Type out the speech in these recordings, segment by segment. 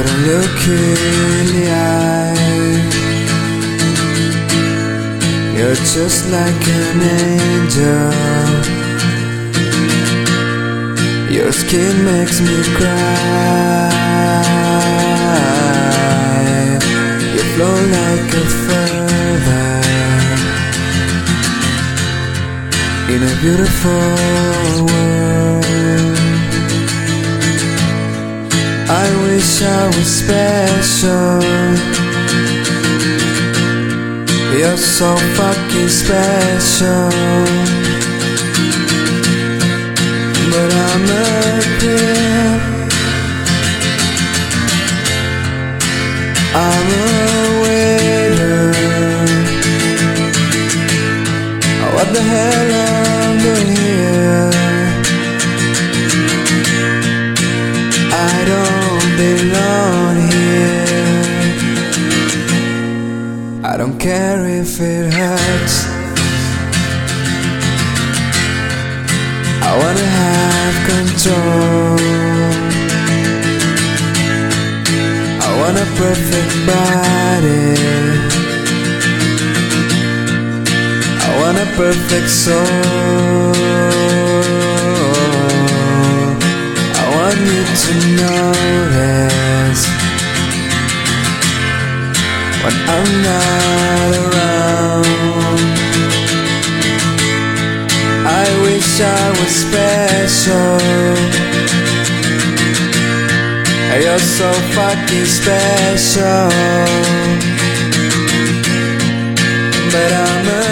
But I look in the eye. You're just like an angel. Your skin makes me cry. You flow like a feather in a beautiful world. I wish I was special. You're so fucking special. But I'm a creep. I'm a don't care if it hurts. I wanna have control. I want a perfect body. I want a perfect soul. I want you to notice when I'm not around. I wish I was special. You're so fucking special. But I'm a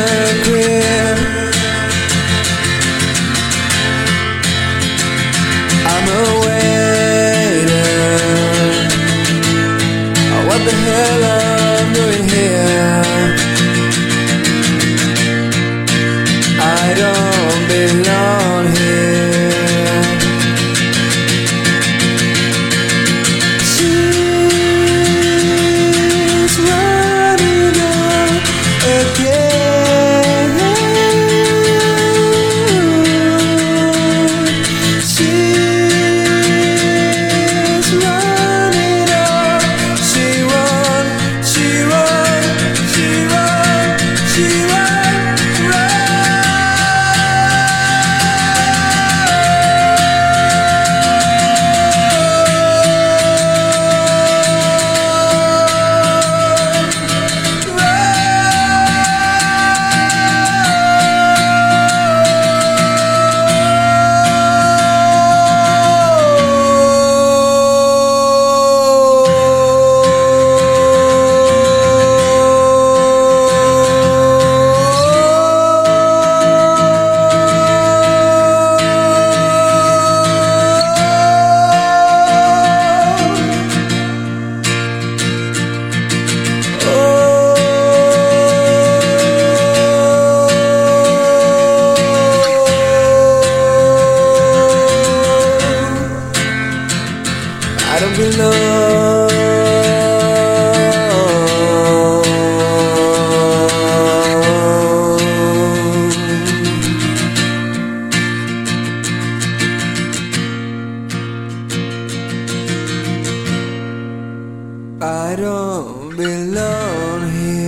I don't belong. Here.